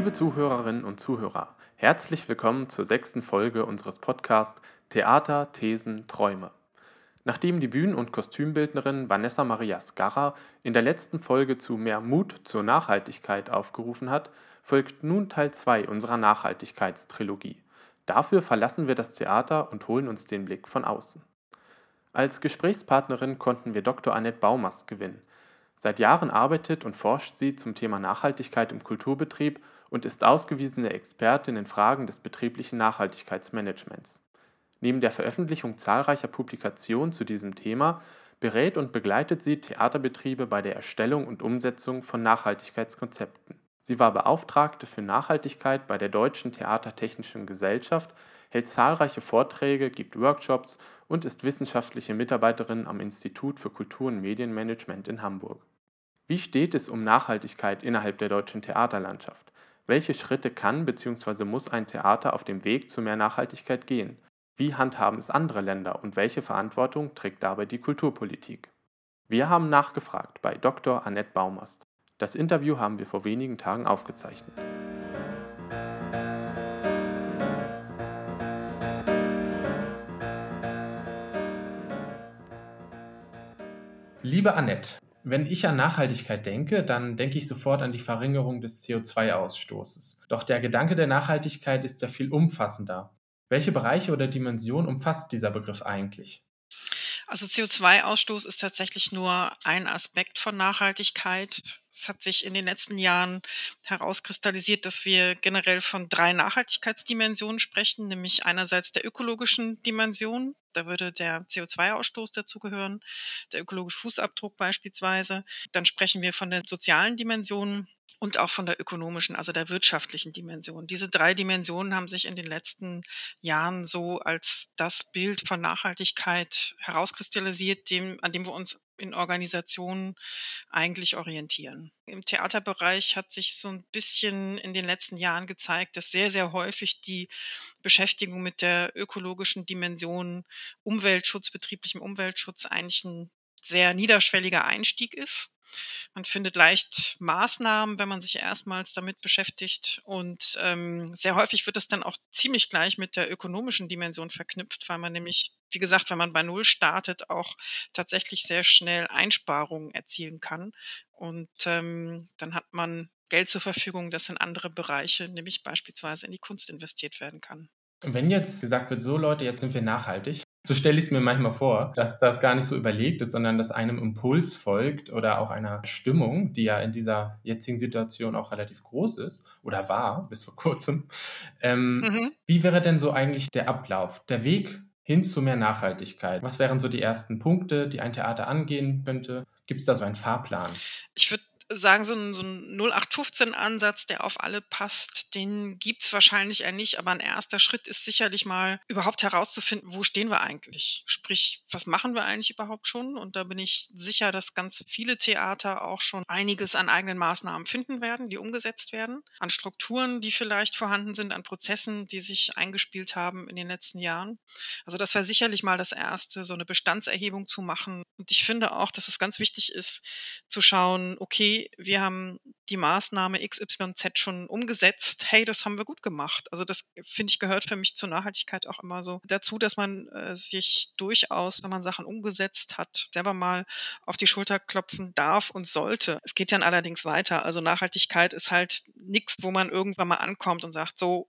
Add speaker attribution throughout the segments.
Speaker 1: Liebe Zuhörerinnen und Zuhörer, herzlich willkommen zur sechsten Folge unseres Podcasts Theater, Thesen, Träume. Nachdem die Bühnen- und Kostümbildnerin Vanessa Maria Scarra in der letzten Folge zu mehr Mut zur Nachhaltigkeit aufgerufen hat, folgt nun Teil 2 unserer Nachhaltigkeitstrilogie. Dafür verlassen wir das Theater und holen uns den Blick von außen. Als Gesprächspartnerin konnten wir Dr. Annette Baumast gewinnen. Seit Jahren arbeitet und forscht sie zum Thema Nachhaltigkeit im Kulturbetrieb und ist ausgewiesene Expertin in Fragen des betrieblichen Nachhaltigkeitsmanagements. Neben der Veröffentlichung zahlreicher Publikationen zu diesem Thema berät und begleitet sie Theaterbetriebe bei der Erstellung und Umsetzung von Nachhaltigkeitskonzepten. Sie war Beauftragte für Nachhaltigkeit bei der Deutschen Theatertechnischen Gesellschaft, hält zahlreiche Vorträge, gibt Workshops und ist wissenschaftliche Mitarbeiterin am Institut für Kultur- und Medienmanagement in Hamburg. Wie steht es um Nachhaltigkeit innerhalb der deutschen Theaterlandschaft? Welche Schritte kann bzw. muss ein Theater auf dem Weg zu mehr Nachhaltigkeit gehen? Wie handhaben es andere Länder und welche Verantwortung trägt dabei die Kulturpolitik? Wir haben nachgefragt bei Dr. Annette Baumast. Das Interview haben wir vor wenigen Tagen aufgezeichnet. Liebe Annette, wenn ich an Nachhaltigkeit denke, dann denke ich sofort an die Verringerung des CO2-Ausstoßes. Doch der Gedanke der Nachhaltigkeit ist ja viel umfassender. Welche Bereiche oder Dimensionen umfasst dieser Begriff eigentlich?
Speaker 2: Also CO2-Ausstoß ist tatsächlich nur ein Aspekt von Nachhaltigkeit. Es hat sich in den letzten Jahren herauskristallisiert, dass wir generell von drei Nachhaltigkeitsdimensionen sprechen, nämlich einerseits der ökologischen Dimension, da würde der CO2-Ausstoß dazugehören, der ökologische Fußabdruck beispielsweise. Dann sprechen wir von der sozialen Dimension, und auch von der ökonomischen, also der wirtschaftlichen Dimension. Diese drei Dimensionen haben sich in den letzten Jahren so als das Bild von Nachhaltigkeit herauskristallisiert, dem, an dem wir uns in Organisationen eigentlich orientieren. Im Theaterbereich hat sich so ein bisschen in den letzten Jahren gezeigt, dass sehr, sehr häufig die Beschäftigung mit der ökologischen Dimension Umweltschutz, betrieblichem Umweltschutz eigentlich ein sehr niederschwelliger Einstieg ist. Man findet leicht Maßnahmen, wenn man sich erstmals damit beschäftigt. Und ähm, sehr häufig wird das dann auch ziemlich gleich mit der ökonomischen Dimension verknüpft, weil man nämlich, wie gesagt, wenn man bei Null startet, auch tatsächlich sehr schnell Einsparungen erzielen kann. Und ähm, dann hat man Geld zur Verfügung, das in andere Bereiche, nämlich beispielsweise in die Kunst investiert werden kann.
Speaker 1: Wenn jetzt gesagt wird, so Leute, jetzt sind wir nachhaltig, so stelle ich es mir manchmal vor, dass das gar nicht so überlegt ist, sondern dass einem Impuls folgt oder auch einer Stimmung, die ja in dieser jetzigen Situation auch relativ groß ist oder war bis vor kurzem. Ähm, mhm. Wie wäre denn so eigentlich der Ablauf, der Weg hin zu mehr Nachhaltigkeit? Was wären so die ersten Punkte, die ein Theater angehen könnte? Gibt es da so einen Fahrplan?
Speaker 2: Ich würde sagen, so ein, so 'n 0815-Ansatz, der auf alle passt, den gibt es wahrscheinlich eher nicht, aber ein erster Schritt ist sicherlich mal, überhaupt herauszufinden, wo stehen wir eigentlich? Sprich, was machen wir eigentlich überhaupt schon? Und da bin ich sicher, dass ganz viele Theater auch schon einiges an eigenen Maßnahmen finden werden, die umgesetzt werden, an Strukturen, die vielleicht vorhanden sind, an Prozessen, die sich eingespielt haben in den letzten Jahren. Also, das wäre sicherlich mal das Erste, so eine Bestandserhebung zu machen. Und ich finde auch, dass es ganz wichtig ist, zu schauen, okay, wir haben die Maßnahme XYZ schon umgesetzt. Hey, das haben wir gut gemacht. Also das finde ich gehört für mich zur Nachhaltigkeit auch immer so dazu, dass man äh, sich durchaus, wenn man Sachen umgesetzt hat, selber mal auf die Schulter klopfen darf und sollte. Es geht dann allerdings weiter. Also Nachhaltigkeit ist halt nichts, wo man irgendwann mal ankommt und sagt, so,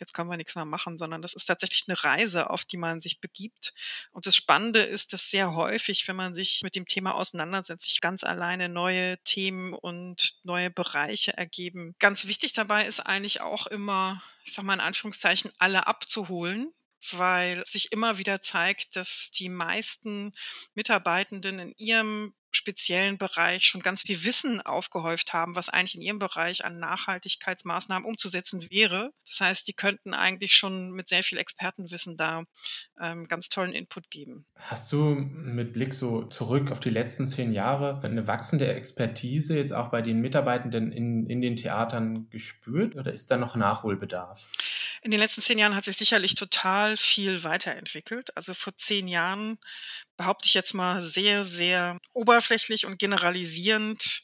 Speaker 2: jetzt können wir nichts mehr machen, sondern das ist tatsächlich eine Reise, auf die man sich begibt. Und das Spannende ist, dass sehr häufig, wenn man sich mit dem Thema auseinandersetzt, sich ganz alleine neue Themen und neue Bereiche ergeben. Ganz wichtig dabei ist eigentlich auch immer, ich sage mal in Anführungszeichen, alle abzuholen, weil sich immer wieder zeigt, dass die meisten Mitarbeitenden in ihrem speziellen Bereich schon ganz viel Wissen aufgehäuft haben, was eigentlich in ihrem Bereich an Nachhaltigkeitsmaßnahmen umzusetzen wäre. Das heißt, die könnten eigentlich schon mit sehr viel Expertenwissen da ähm, ganz tollen Input geben.
Speaker 1: Hast du mit Blick so zurück auf die letzten zehn Jahre eine wachsende Expertise jetzt auch bei den Mitarbeitenden in, in den Theatern gespürt oder ist da noch Nachholbedarf?
Speaker 2: In den letzten zehn Jahren hat sich sicherlich total viel weiterentwickelt. Also vor zehn Jahren behaupte ich jetzt mal, sehr, sehr oberflächlich und generalisierend.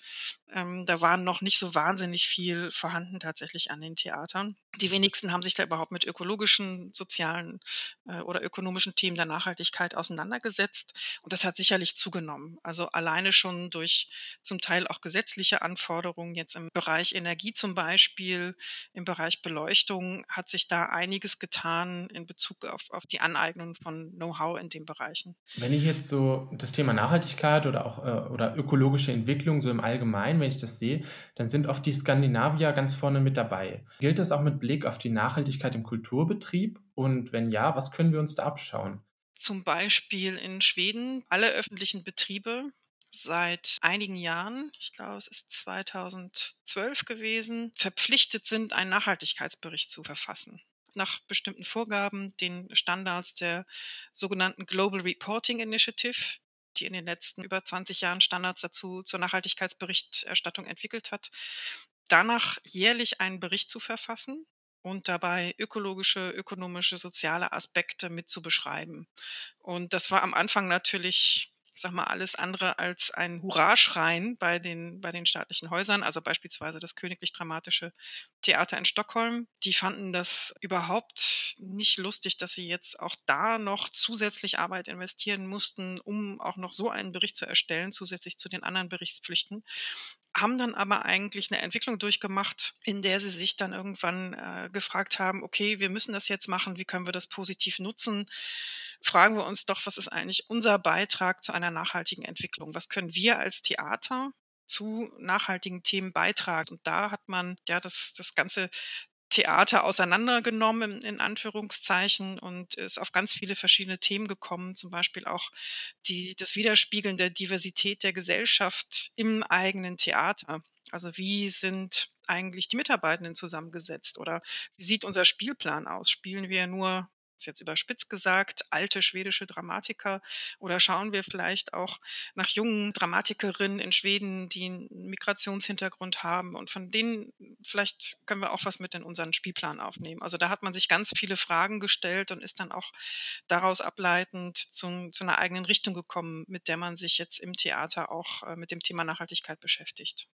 Speaker 2: Ähm, da waren noch nicht so wahnsinnig viel vorhanden tatsächlich an den Theatern. Die wenigsten haben sich da überhaupt mit ökologischen, sozialen äh, oder ökonomischen Themen der Nachhaltigkeit auseinandergesetzt. Und das hat sicherlich zugenommen. Also alleine schon durch zum Teil auch gesetzliche Anforderungen, jetzt im Bereich Energie zum Beispiel, im Bereich Beleuchtung hat sich da einiges getan in Bezug auf, auf die Aneignung von Know-how in den Bereichen.
Speaker 1: Wenn ich jetzt so das Thema Nachhaltigkeit oder auch äh, oder ökologische Entwicklung so im Allgemeinen, wenn ich das sehe, dann sind oft die Skandinavier ganz vorne mit dabei. Gilt das auch mit Blick auf die Nachhaltigkeit im Kulturbetrieb? Und wenn ja, was können wir uns da abschauen?
Speaker 2: Zum Beispiel in Schweden alle öffentlichen Betriebe seit einigen Jahren, ich glaube es ist 2012 gewesen, verpflichtet sind, einen Nachhaltigkeitsbericht zu verfassen nach bestimmten Vorgaben, den Standards der sogenannten Global Reporting Initiative, die in den letzten über 20 Jahren Standards dazu zur Nachhaltigkeitsberichterstattung entwickelt hat, danach jährlich einen Bericht zu verfassen und dabei ökologische, ökonomische, soziale Aspekte mit zu beschreiben. Und das war am Anfang natürlich ich sag mal, alles andere als ein Hurraschreien bei den, bei den staatlichen Häusern, also beispielsweise das Königlich Dramatische Theater in Stockholm. Die fanden das überhaupt nicht lustig, dass sie jetzt auch da noch zusätzlich Arbeit investieren mussten, um auch noch so einen Bericht zu erstellen, zusätzlich zu den anderen Berichtspflichten haben dann aber eigentlich eine Entwicklung durchgemacht, in der sie sich dann irgendwann äh, gefragt haben, okay, wir müssen das jetzt machen, wie können wir das positiv nutzen? Fragen wir uns doch, was ist eigentlich unser Beitrag zu einer nachhaltigen Entwicklung? Was können wir als Theater zu nachhaltigen Themen beitragen? Und da hat man ja das, das ganze Theater auseinandergenommen, in Anführungszeichen, und ist auf ganz viele verschiedene Themen gekommen, zum Beispiel auch die, das Widerspiegeln der Diversität der Gesellschaft im eigenen Theater. Also wie sind eigentlich die Mitarbeitenden zusammengesetzt oder wie sieht unser Spielplan aus? Spielen wir nur ist jetzt überspitzt gesagt, alte schwedische Dramatiker oder schauen wir vielleicht auch nach jungen Dramatikerinnen in Schweden, die einen Migrationshintergrund haben und von denen vielleicht können wir auch was mit in unseren Spielplan aufnehmen. Also da hat man sich ganz viele Fragen gestellt und ist dann auch daraus ableitend zum, zu einer eigenen Richtung gekommen, mit der man sich jetzt im Theater auch äh, mit dem Thema Nachhaltigkeit beschäftigt.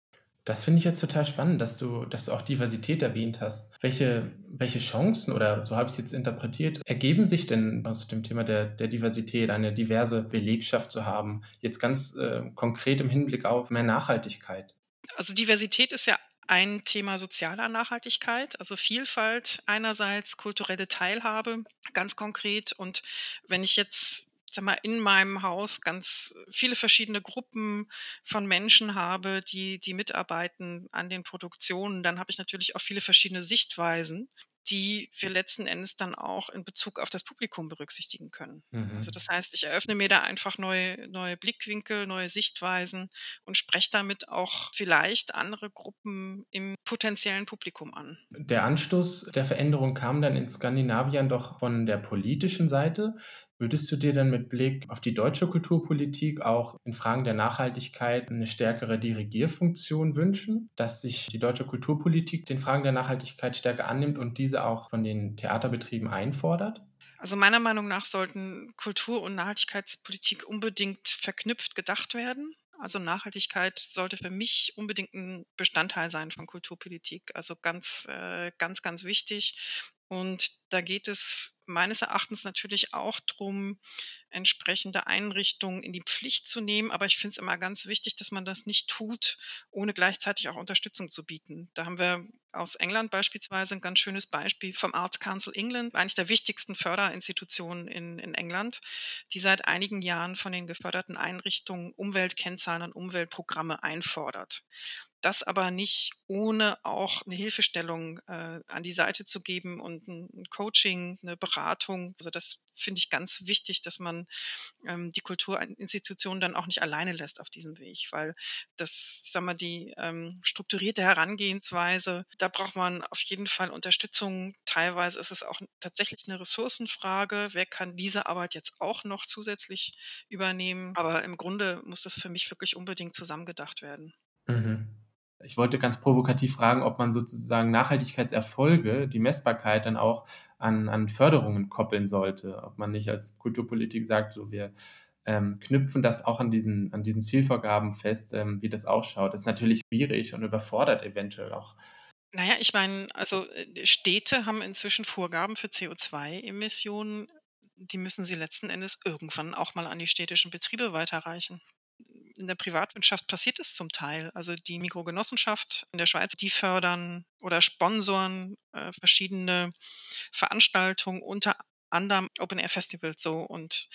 Speaker 1: Das finde ich jetzt total spannend, dass du, dass du auch Diversität erwähnt hast. Welche, welche Chancen oder so habe ich es jetzt interpretiert, ergeben sich denn aus dem Thema der, der Diversität, eine diverse Belegschaft zu haben, jetzt ganz äh, konkret im Hinblick auf mehr Nachhaltigkeit?
Speaker 2: Also Diversität ist ja ein Thema sozialer Nachhaltigkeit, also Vielfalt einerseits, kulturelle Teilhabe ganz konkret. Und wenn ich jetzt sag mal, in meinem Haus ganz viele verschiedene Gruppen von Menschen habe, die, die mitarbeiten an den Produktionen, dann habe ich natürlich auch viele verschiedene Sichtweisen die wir letzten Endes dann auch in Bezug auf das Publikum berücksichtigen können. Also mhm. Also das heißt, ich eröffne mir da einfach neue, neue Blickwinkel, neue Sichtweisen und spreche damit auch vielleicht andere Gruppen im potenziellen Publikum an.
Speaker 1: Der Anstoß der Veränderung kam dann in Skandinavien doch von der politischen Seite. Würdest du dir dann mit Blick auf die deutsche Kulturpolitik auch in Fragen der Nachhaltigkeit eine stärkere Dirigierfunktion wünschen, dass sich die deutsche Kulturpolitik den Fragen der Nachhaltigkeit stärker annimmt und diese auch von den Theaterbetrieben einfordert?
Speaker 2: Also meiner Meinung nach sollten Kultur- und Nachhaltigkeitspolitik unbedingt verknüpft gedacht werden. Also Nachhaltigkeit sollte für mich unbedingt ein Bestandteil sein von Kulturpolitik. Also ganz, äh, ganz, ganz wichtig. Und da geht es meines Erachtens natürlich auch darum, entsprechende Einrichtungen in die Pflicht zu nehmen. Aber ich finde es immer ganz wichtig, dass man das nicht tut, ohne gleichzeitig auch Unterstützung zu bieten. Da haben wir aus England beispielsweise ein ganz schönes Beispiel vom Arts Council England, eigentlich der wichtigsten Förderinstitutionen in, in England, die seit einigen Jahren von den geförderten Einrichtungen Umweltkennzahlen und Umweltprogramme einfordert das aber nicht ohne auch eine Hilfestellung äh, an die Seite zu geben und ein, ein Coaching, eine Beratung. Also das finde ich ganz wichtig, dass man ähm, die Kulturinstitutionen dann auch nicht alleine lässt auf diesem Weg, weil das, ich sag mal, die ähm, strukturierte Herangehensweise, da braucht man auf jeden Fall Unterstützung. Teilweise ist es auch tatsächlich eine Ressourcenfrage. Wer kann diese Arbeit jetzt auch noch zusätzlich übernehmen? Aber im Grunde muss das für mich wirklich unbedingt zusammengedacht werden.
Speaker 1: Mhm. Ich wollte ganz provokativ fragen, ob man sozusagen Nachhaltigkeitserfolge, die Messbarkeit dann auch an, an Förderungen koppeln sollte. Ob man nicht als Kulturpolitik sagt, so wir ähm, knüpfen das auch an diesen, an diesen Zielvorgaben fest, ähm, wie das ausschaut. Das ist natürlich schwierig und überfordert eventuell auch.
Speaker 2: Naja, ich meine, also äh, Städte haben inzwischen Vorgaben für CO2-Emissionen, die müssen sie letzten Endes irgendwann auch mal an die städtischen Betriebe weiterreichen in der Privatwirtschaft passiert es zum Teil. Also die Mikrogenossenschaft in der Schweiz, die fördern oder sponsoren äh, verschiedene Veranstaltungen, unter anderem Open Air Festivals so und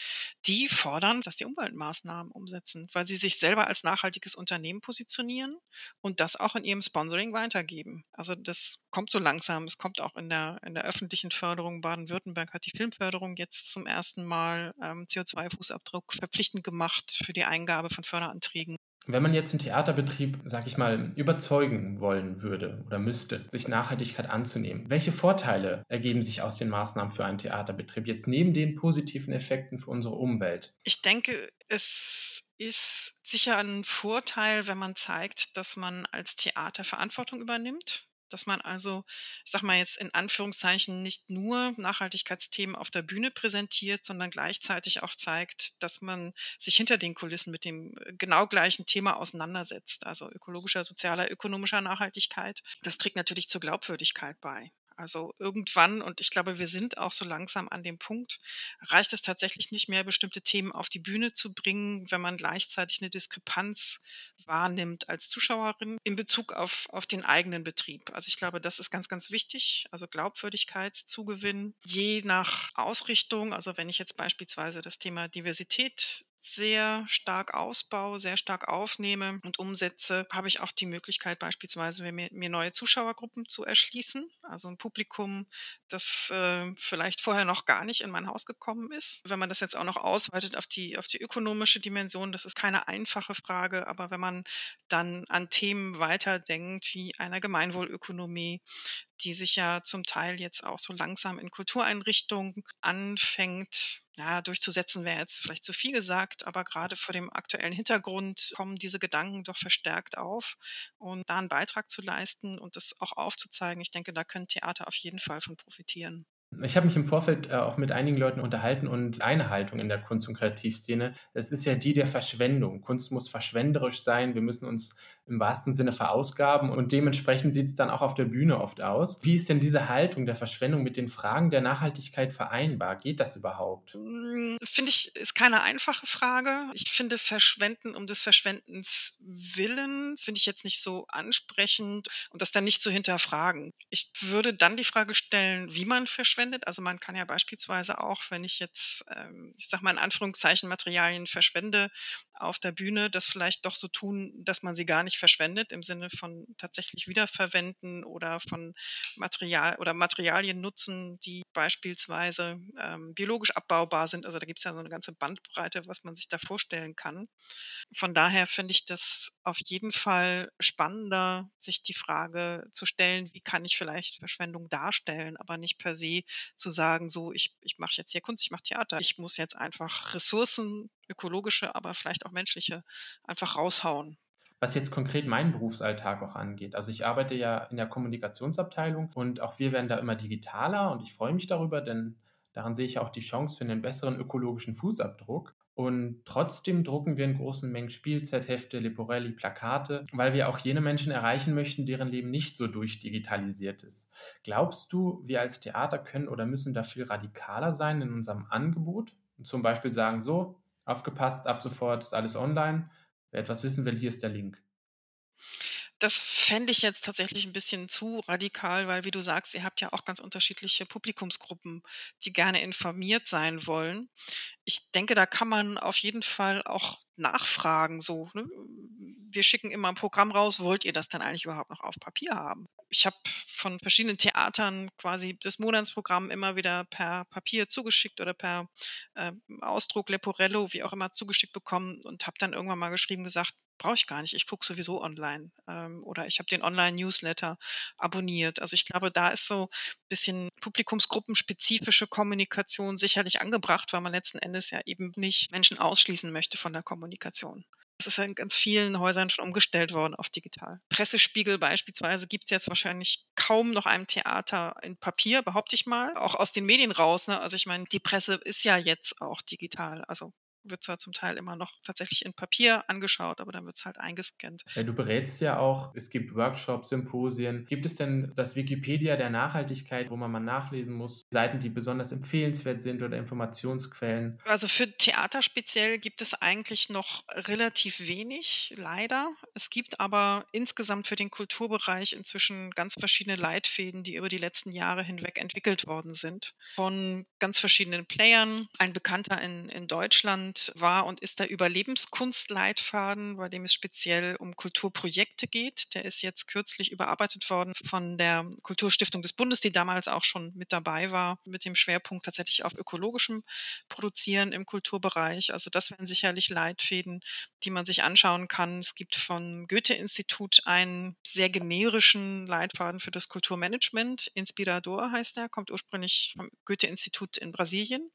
Speaker 2: die fordern, dass die Umweltmaßnahmen umsetzen, weil sie sich selber als nachhaltiges Unternehmen positionieren und das auch in ihrem Sponsoring weitergeben. Also das kommt so langsam. Es kommt auch in der, in der öffentlichen Förderung. Baden-Württemberg hat die Filmförderung jetzt zum ersten Mal ähm, CO2-Fußabdruck verpflichtend gemacht für die Eingabe von Förderanträgen.
Speaker 1: Wenn man jetzt einen Theaterbetrieb, sag ich mal, überzeugen wollen würde oder müsste, sich Nachhaltigkeit anzunehmen, welche Vorteile ergeben sich aus den Maßnahmen für einen Theaterbetrieb jetzt neben den positiven Effekten für unsere Umwelt?
Speaker 2: Ich denke, es ist sicher ein Vorteil, wenn man zeigt, dass man als Theater Verantwortung übernimmt dass man also, sage mal jetzt in Anführungszeichen, nicht nur Nachhaltigkeitsthemen auf der Bühne präsentiert, sondern gleichzeitig auch zeigt, dass man sich hinter den Kulissen mit dem äh, genau gleichen Thema auseinandersetzt, also ökologischer, sozialer, ökonomischer Nachhaltigkeit. Das trägt natürlich zur Glaubwürdigkeit bei. Also irgendwann, und ich glaube, wir sind auch so langsam an dem Punkt, reicht es tatsächlich nicht mehr, bestimmte Themen auf die Bühne zu bringen, wenn man gleichzeitig eine Diskrepanz wahrnimmt als Zuschauerin in Bezug auf, auf den eigenen Betrieb. Also ich glaube, das ist ganz, ganz wichtig. Also Glaubwürdigkeitszugewinn, je nach Ausrichtung. Also wenn ich jetzt beispielsweise das Thema Diversität sehr stark ausbaue, sehr stark aufnehme und umsetze, habe ich auch die Möglichkeit, beispielsweise mir, mir neue Zuschauergruppen zu erschließen. Also ein Publikum, das äh, vielleicht vorher noch gar nicht in mein Haus gekommen ist. Wenn man das jetzt auch noch ausweitet auf die, auf die ökonomische Dimension, das ist keine einfache Frage, aber wenn man dann an Themen weiterdenkt wie einer Gemeinwohlökonomie, die sich ja zum Teil jetzt auch so langsam in Kultureinrichtungen anfängt ja, durchzusetzen wäre jetzt vielleicht zu viel gesagt, aber gerade vor dem aktuellen Hintergrund kommen diese Gedanken doch verstärkt auf und da einen Beitrag zu leisten und das auch aufzuzeigen, ich denke, da können Theater auf jeden Fall von profitieren.
Speaker 1: Ich habe mich im Vorfeld äh, auch mit einigen Leuten unterhalten und eine Haltung in der Kunst- und Kreativszene, es ist ja die der Verschwendung. Kunst muss verschwenderisch sein, wir müssen uns im wahrsten Sinne verausgaben und dementsprechend sieht es dann auch auf der Bühne oft aus. Wie ist denn diese Haltung der Verschwendung mit den Fragen der Nachhaltigkeit vereinbar? Geht das überhaupt?
Speaker 2: Hm, finde ich, ist keine einfache Frage. Ich finde Verschwenden um des Verschwendens willen, finde ich jetzt nicht so ansprechend und das dann nicht zu hinterfragen. Ich würde dann die Frage stellen, wie man verschwendet. Also man kann ja beispielsweise auch, wenn ich jetzt, ähm, ich sage mal in Anführungszeichen, Materialien verschwende auf der Bühne, das vielleicht doch so tun, dass man sie gar nicht verschwendet im Sinne von tatsächlich wiederverwenden oder von Material oder Materialien nutzen, die beispielsweise ähm, biologisch abbaubar sind. Also da gibt es ja so eine ganze Bandbreite, was man sich da vorstellen kann. Von daher finde ich das auf jeden Fall spannender, sich die Frage zu stellen, wie kann ich vielleicht Verschwendung darstellen, aber nicht per se zu sagen, so, ich, ich mache jetzt hier Kunst, ich mache Theater. Ich muss jetzt einfach Ressourcen, ökologische, aber vielleicht auch menschliche, einfach raushauen
Speaker 1: was jetzt konkret meinen Berufsalltag auch angeht. Also ich arbeite ja in der Kommunikationsabteilung und auch wir werden da immer digitaler und ich freue mich darüber, denn daran sehe ich auch die Chance für einen besseren ökologischen Fußabdruck. Und trotzdem drucken wir in großen Mengen Spielzeithefte, Leporelli, Plakate, weil wir auch jene Menschen erreichen möchten, deren Leben nicht so durchdigitalisiert ist. Glaubst du, wir als Theater können oder müssen da viel radikaler sein in unserem Angebot? Und zum Beispiel sagen, so, aufgepasst, ab sofort ist alles online Wer etwas wissen will, hier ist der Link.
Speaker 2: Das fände ich jetzt tatsächlich ein bisschen zu radikal, weil wie du sagst, ihr habt ja auch ganz unterschiedliche Publikumsgruppen, die gerne informiert sein wollen. Ich denke, da kann man auf jeden Fall auch nachfragen, so, ne? Wir schicken immer ein Programm raus, wollt ihr das dann eigentlich überhaupt noch auf Papier haben? Ich habe von verschiedenen Theatern quasi das Monatsprogramm immer wieder per Papier zugeschickt oder per äh, Ausdruck, Leporello, wie auch immer, zugeschickt bekommen und habe dann irgendwann mal geschrieben gesagt, brauche ich gar nicht. Ich gucke sowieso online. Ähm, oder ich habe den Online-Newsletter abonniert. Also ich glaube, da ist so ein bisschen publikumsgruppenspezifische Kommunikation sicherlich angebracht, weil man letzten Endes ja eben nicht Menschen ausschließen möchte von der Kommunikation. Das ist in ganz vielen Häusern schon umgestellt worden auf digital. Pressespiegel beispielsweise gibt es jetzt wahrscheinlich kaum noch einem Theater in Papier, behaupte ich mal. Auch aus den Medien raus. Ne? Also ich meine, die Presse ist ja jetzt auch digital. Also wird zwar zum Teil immer noch tatsächlich in Papier angeschaut, aber dann wird es halt eingescannt.
Speaker 1: Ja, du berätst ja auch, es gibt Workshops, Symposien. Gibt es denn das Wikipedia der Nachhaltigkeit, wo man mal nachlesen muss, Seiten, die besonders empfehlenswert sind oder Informationsquellen?
Speaker 2: Also für Theater speziell gibt es eigentlich noch relativ wenig, leider. Es gibt aber insgesamt für den Kulturbereich inzwischen ganz verschiedene Leitfäden, die über die letzten Jahre hinweg entwickelt worden sind. Von ganz verschiedenen Playern. Ein Bekannter in, in Deutschland war und ist der Überlebenskunstleitfaden, bei dem es speziell um Kulturprojekte geht. Der ist jetzt kürzlich überarbeitet worden von der Kulturstiftung des Bundes, die damals auch schon mit dabei war, mit dem Schwerpunkt tatsächlich auf ökologischem Produzieren im Kulturbereich. Also das wären sicherlich Leitfäden, die man sich anschauen kann. Es gibt vom Goethe-Institut einen sehr generischen Leitfaden für das Kulturmanagement. Inspirador heißt er, kommt ursprünglich vom Goethe-Institut in Brasilien,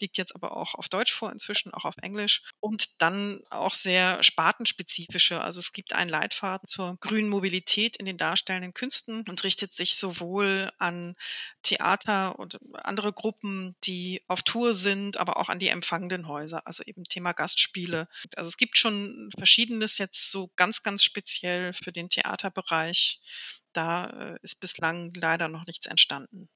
Speaker 2: liegt jetzt aber auch auf Deutsch vor, inzwischen auch auf Englisch. Und dann auch sehr spartenspezifische. Also es gibt einen Leitfaden zur grünen Mobilität in den darstellenden Künsten und richtet sich sowohl an Theater und andere Gruppen, die auf Tour sind, aber auch an die empfangenden Häuser, also eben Thema Gastspiele. Also es gibt schon verschiedenes jetzt so ganz, ganz speziell für den Theaterbereich. Da äh, ist bislang leider noch nichts entstanden.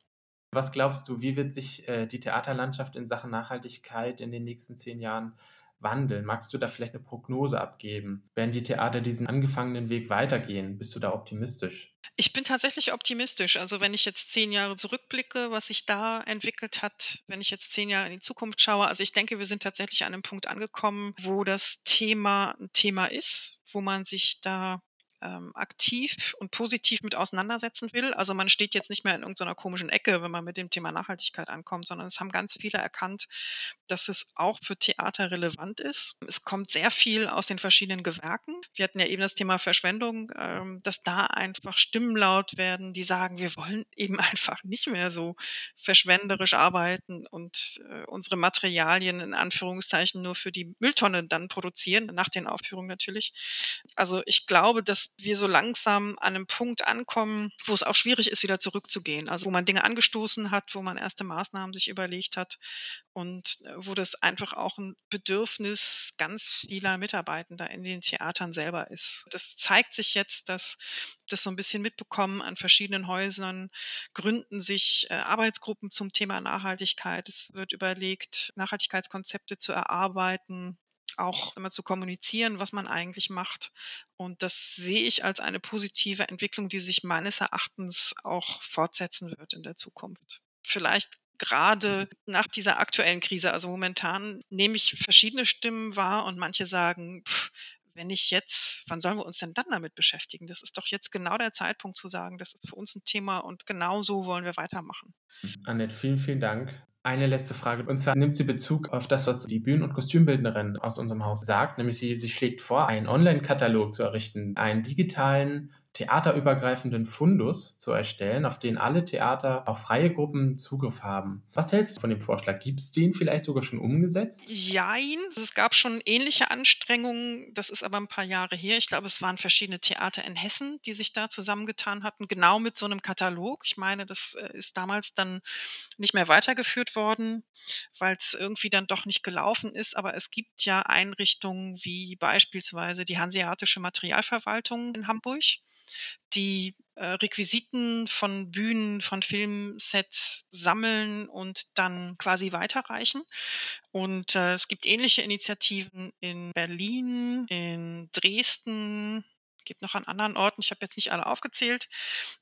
Speaker 1: Was glaubst du, wie wird sich äh, die Theaterlandschaft in Sachen Nachhaltigkeit in den nächsten zehn Jahren wandeln? Magst du da vielleicht eine Prognose abgeben? Werden die Theater diesen angefangenen Weg weitergehen? Bist du da optimistisch?
Speaker 2: Ich bin tatsächlich optimistisch. Also wenn ich jetzt zehn Jahre zurückblicke, was sich da entwickelt hat, wenn ich jetzt zehn Jahre in die Zukunft schaue, also ich denke, wir sind tatsächlich an einem Punkt angekommen, wo das Thema ein Thema ist, wo man sich da ähm, aktiv und positiv mit auseinandersetzen will. Also man steht jetzt nicht mehr in irgendeiner komischen Ecke, wenn man mit dem Thema Nachhaltigkeit ankommt, sondern es haben ganz viele erkannt, dass es auch für Theater relevant ist. Es kommt sehr viel aus den verschiedenen Gewerken. Wir hatten ja eben das Thema Verschwendung, ähm, dass da einfach Stimmen laut werden, die sagen, wir wollen eben einfach nicht mehr so verschwenderisch arbeiten und äh, unsere Materialien in Anführungszeichen nur für die Mülltonne dann produzieren, nach den Aufführungen natürlich. Also ich glaube, dass wir so langsam an einem Punkt ankommen, wo es auch schwierig ist, wieder zurückzugehen. Also wo man Dinge angestoßen hat, wo man erste Maßnahmen sich überlegt hat und äh, wo das einfach auch ein Bedürfnis ganz vieler Mitarbeitender in den Theatern selber ist. Das zeigt sich jetzt, dass das so ein bisschen mitbekommen an verschiedenen Häusern, gründen sich äh, Arbeitsgruppen zum Thema Nachhaltigkeit. Es wird überlegt, Nachhaltigkeitskonzepte zu erarbeiten auch immer zu kommunizieren, was man eigentlich macht. Und das sehe ich als eine positive Entwicklung, die sich meines Erachtens auch fortsetzen wird in der Zukunft. Vielleicht gerade nach dieser aktuellen Krise. Also momentan nehme ich verschiedene Stimmen wahr und manche sagen, pff, wenn nicht jetzt, wann sollen wir uns denn dann damit beschäftigen? Das ist doch jetzt genau der Zeitpunkt zu sagen, das ist für uns ein Thema und genau so wollen wir weitermachen.
Speaker 1: Annette, vielen, vielen Dank. Eine letzte Frage. Und zwar nimmt sie Bezug auf das, was die Bühnen- und Kostümbildnerin aus unserem Haus sagt. Nämlich sie, sie schlägt vor, einen Online-Katalog zu errichten, einen digitalen theaterübergreifenden Fundus zu erstellen, auf den alle Theater, auch freie Gruppen Zugriff haben. Was hältst du von dem Vorschlag? Gibt es den vielleicht sogar schon umgesetzt?
Speaker 2: Jein. Es gab schon ähnliche Anstrengungen. Das ist aber ein paar Jahre her. Ich glaube, es waren verschiedene Theater in Hessen, die sich da zusammengetan hatten, genau mit so einem Katalog. Ich meine, das äh, ist damals dann nicht mehr weitergeführt worden, weil es irgendwie dann doch nicht gelaufen ist. Aber es gibt ja Einrichtungen wie beispielsweise die Hanseatische Materialverwaltung in Hamburg die äh, Requisiten von Bühnen, von Filmsets sammeln und dann quasi weiterreichen. Und äh, es gibt ähnliche Initiativen in Berlin, in Dresden, gibt noch an anderen Orten. Ich habe jetzt nicht alle aufgezählt,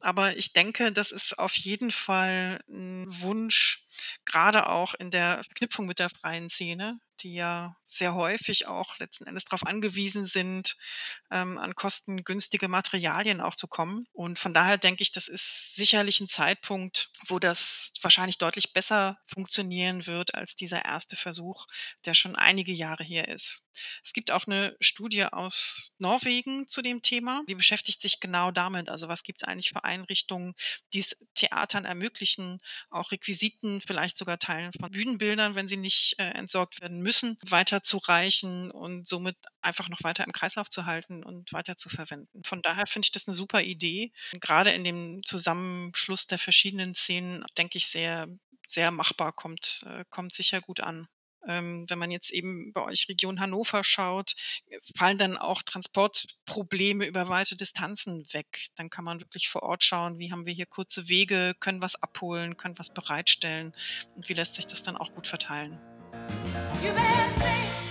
Speaker 2: aber ich denke, das ist auf jeden Fall ein Wunsch, gerade auch in der Verknüpfung mit der freien Szene, die ja sehr häufig auch letzten Endes darauf angewiesen sind, ähm, an kostengünstige Materialien auch zu kommen. Und von daher denke ich, das ist sicherlich ein Zeitpunkt, wo das wahrscheinlich deutlich besser funktionieren wird als dieser erste Versuch, der schon einige Jahre her ist. Es gibt auch eine Studie aus Norwegen zu dem Thema, die beschäftigt sich genau damit. Also was gibt es eigentlich für Einrichtungen, die es Theatern ermöglichen, auch Requisiten, vielleicht sogar Teilen von Bühnenbildern, wenn sie nicht äh, entsorgt werden müssen müssen, weiterzureichen und somit einfach noch weiter im Kreislauf zu halten und weiter zu verwenden. Von daher finde ich das eine super Idee. Gerade in dem Zusammenschluss der verschiedenen Szenen, denke ich, sehr, sehr machbar, kommt, äh, kommt sicher gut an. Ähm, wenn man jetzt eben bei euch Region Hannover schaut, äh, fallen dann auch Transportprobleme über weite Distanzen weg. Dann kann man wirklich vor Ort schauen, wie haben wir hier kurze Wege, können was abholen, können was bereitstellen und wie lässt sich das dann auch gut verteilen. You better think,